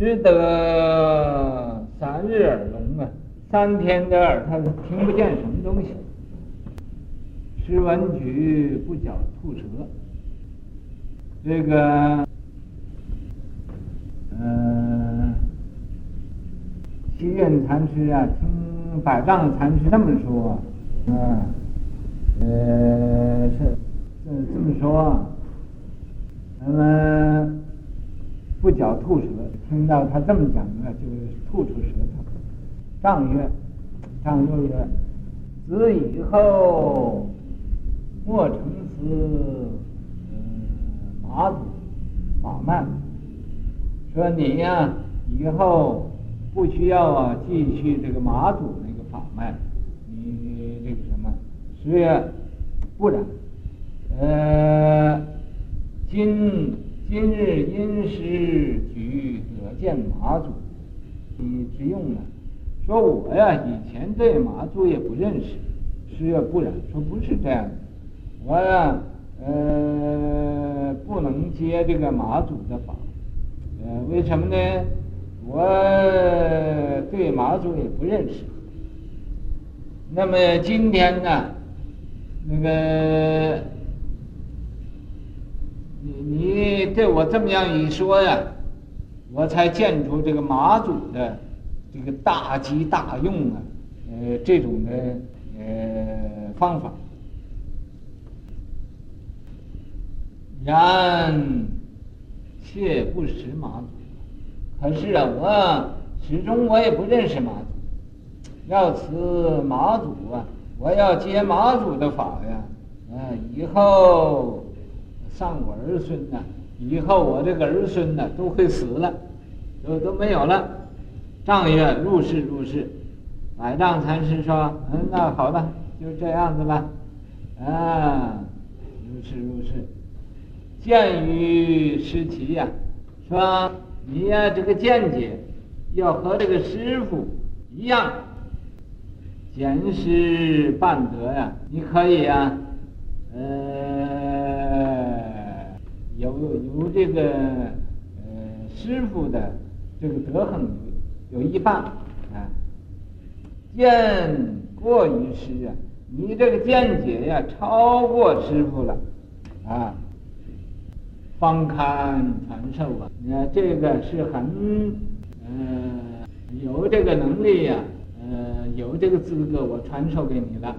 只得三日耳聋啊，三天的耳他听不见什么东西。食文举不嚼吐舌，这个，嗯，西苑禅师啊，听百丈禅师这么说，嗯，呃，是这这么说，那么不嚼吐舌，听到他这么讲呢，就吐出舌头。丈曰：“上又曰，子以后。”莫成思，嗯，马祖法脉，说你呀、以后不需要啊，继续这个马祖那个法脉，你这个什么，是不然，呃，今今日因师举得见马祖，你之用呢？说我呀，以前对马祖也不认识，师也不然，说不是这样的。我呀，呃，不能接这个马祖的法，呃，为什么呢？我对马祖也不认识。那么今天呢，那个你你对我这么样一说呀，我才见出这个马祖的这个大机大用啊，呃，这种的呃方法。然，切不识马祖。可是啊，我始终我也不认识马祖。要辞马祖啊，我要接马祖的法呀。嗯，以后上我儿孙呐，以后我这个儿孙呐都会死了，都都没有了。丈曰：如是如是。百丈禅师说：嗯，那好了，就这样子吧。啊，如是如是。见于师其呀，说你呀，这个见解要和这个师父一样，见师半德呀，你可以呀，呃，有有这个呃师傅的这个德行有一半啊，见过于师啊，你这个见解呀超过师傅了啊。方堪传授啊！那这个是很，呃，有这个能力呀、啊，呃，有这个资格，我传授给你了。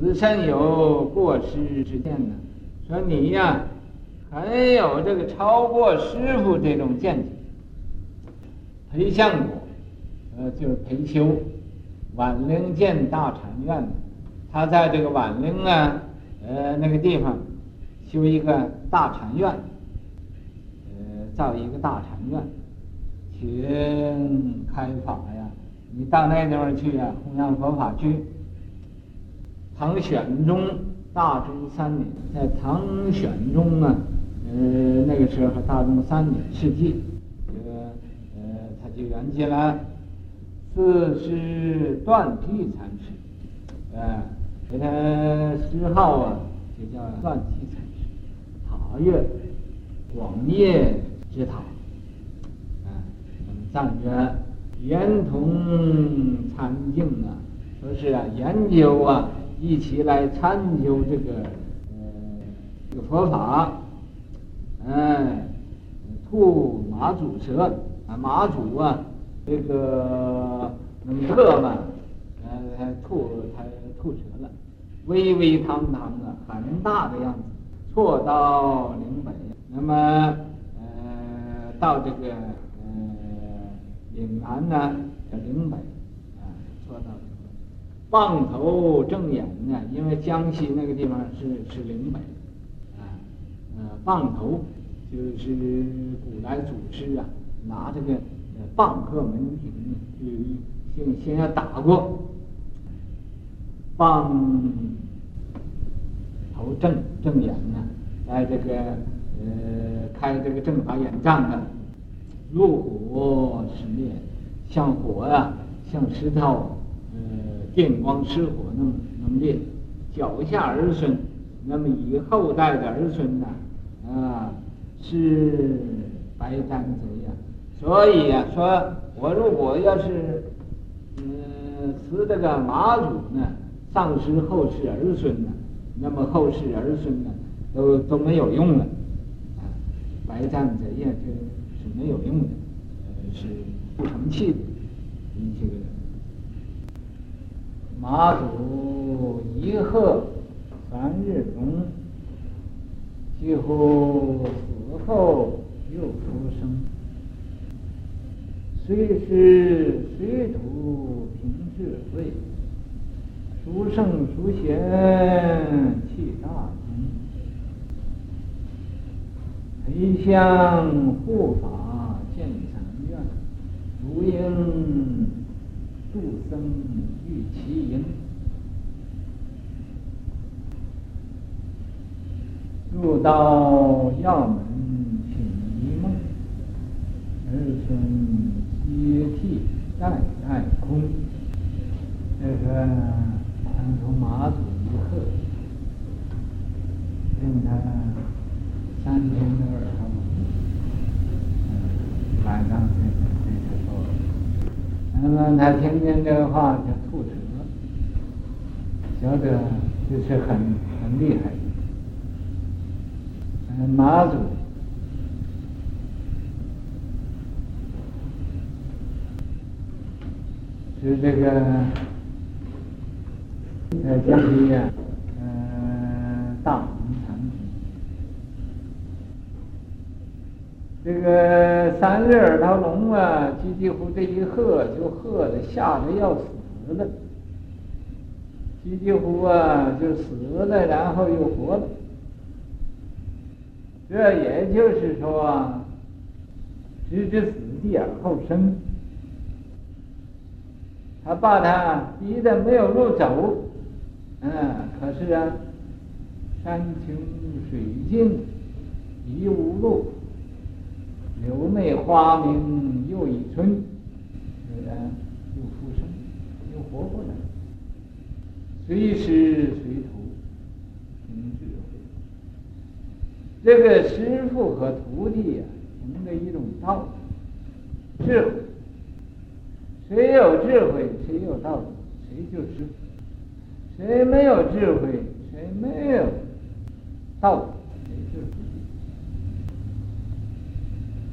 子身有过师之见呢，说你呀，很有这个超过师傅这种见解。裴相国，呃，就是裴休，琬陵建大禅院，他在这个琬陵啊，呃，那个地方。修一个大禅院，呃，造一个大禅院，请开法呀！你到那地方去呀，弘扬佛法去。唐玄宗大中三年，在唐玄宗啊，呃，那个时候大中三年世纪，这个呃，他就圆寂了。四是断谛禅师，呃，给他谥号啊，就叫断谛禅。塔曰广业之塔，啊，藏曰圆同参净啊，说是啊研究啊，一起来参究这个呃这个佛法，哎，吐马祖舌啊，马祖啊，这个能喝嘛，呃，吐他吐舌了，巍巍堂堂啊，很大的样子。错到岭北，那么呃，到这个呃岭南呢，叫岭北啊，错到岭北。傍头正眼呢，因为江西那个地方是是岭北啊，呃，傍头就是古来祖师啊，拿这个呃傍鹤门庭，就先先要打过，棒。头正正眼呢，在这个呃开这个正法眼障的，如火是烈，像火呀、啊，像石头，呃电光石火那么那么烈。脚下儿孙，那么以后代的儿孙呢，是白沾贼呀，所以呀、说我如果要是嗯辞这个马祖呢，丧失后世儿孙呢，那么后世儿孙呢都都没有用了，啊，白葬者也就是没有用的，呃，是不成器的，这个人。马祖一鹤三日中，几乎后又复生。虽是水土凭智慧，孰圣孰贤气大宗，回向护法建禅院，如应度僧。遇其因，入到药门请一梦，儿孙接替代代空。这个当初马祖一鹤，令他三天的耳朵，嗯，晚上睡睡着说，那么他听见这个话就。晓得这是很很厉害的。嗯，马祖是这个呃，这些呀，嗯，大同长平。这个三日耳朵聋啊，几几乎这一喝就喝的吓得要死了。几几乎啊，就死了，然后又活了。这也就是说，置之死地而后生。他把他逼得没有路走，嗯，可是啊，山穷水尽疑无路，柳媚花明又一春，虽然又复生，又活过来。随师随徒，凭智慧。这个师傅和徒弟呀、啊，凭着一种道理，智慧。谁有智慧，谁有道理，谁就是师父；谁没有智慧，谁没有道理，谁就是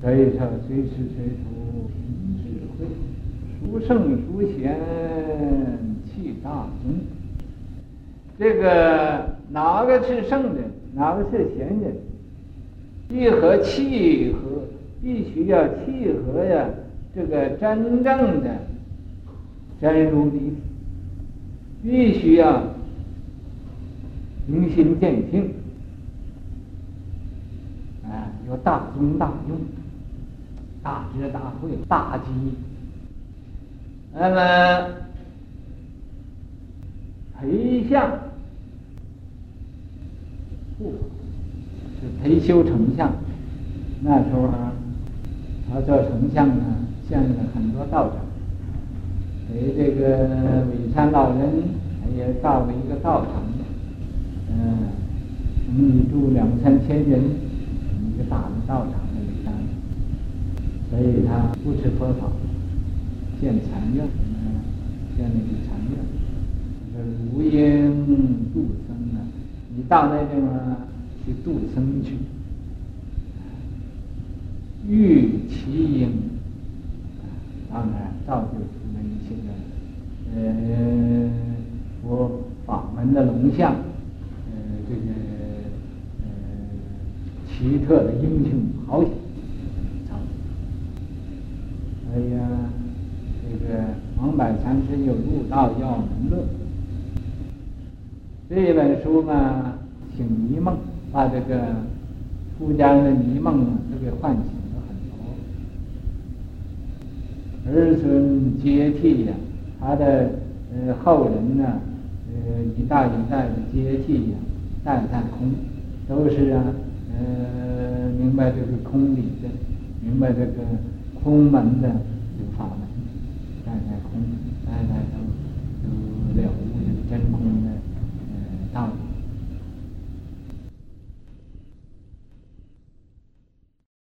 所以说，随师随徒，凭智慧，殊圣殊贤，气大宗。这个哪个是圣人，哪个是贤人？必和契合，必须要契合呀。这个真正的真如理，必须要明心见性，啊，有大宗大用，大智大慧，大吉。那么回向。不，是裴修丞相。那时候他做丞相呢，建了很多道场，给这个沩山老人也造了一个道场，嗯，能一住两三千人，一个大的道场，所以他不吃佛法，建禅院，建那个禅院，这个如应度僧啊。你到那地方去度僧去，遇其因，当然造就出了一些个呃佛法门的龙象，呃这个呃奇特的英雄豪杰，哎呀，这个王柏禅师又入道要门论。这本书嘛，请迷梦，把这个出家人的迷梦啊，都给唤醒了很多。儿孙接替呀，他的呃后人呢，呃一代一代的接替呀，代代空，都是啊，呃明白这个空理的，明白这个空门的有法门，代代空，代代都都了悟这个真空的。道理。